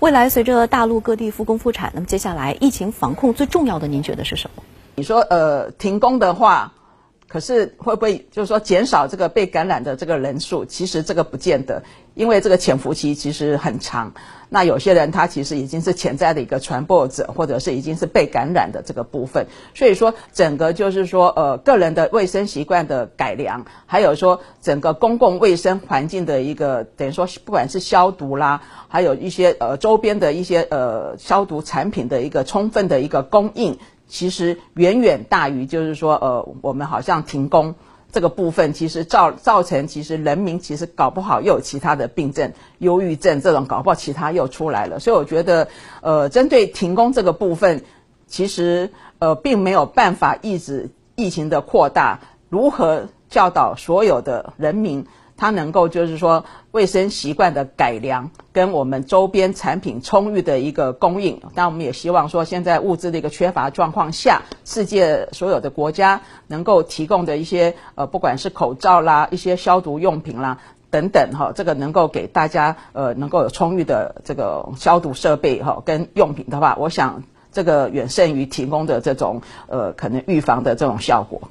未来随着大陆各地复工复产，那么接下来疫情防控最重要的，您觉得是什么？你说呃停工的话。可是会不会就是说减少这个被感染的这个人数？其实这个不见得，因为这个潜伏期其实很长。那有些人他其实已经是潜在的一个传播者，或者是已经是被感染的这个部分。所以说，整个就是说呃个人的卫生习惯的改良，还有说整个公共卫生环境的一个等于说不管是消毒啦，还有一些呃周边的一些呃消毒产品的一个充分的一个供应。其实远远大于，就是说，呃，我们好像停工这个部分，其实造造成，其实人民其实搞不好又有其他的病症，忧郁症这种搞不好其他又出来了。所以我觉得，呃，针对停工这个部分，其实呃并没有办法抑制疫情的扩大。如何教导所有的人民？它能够就是说卫生习惯的改良，跟我们周边产品充裕的一个供应。但我们也希望说，现在物资的一个缺乏状况下，世界所有的国家能够提供的一些呃，不管是口罩啦、一些消毒用品啦等等哈，这个能够给大家呃能够有充裕的这个消毒设备哈跟用品的话，我想这个远胜于提供的这种呃可能预防的这种效果。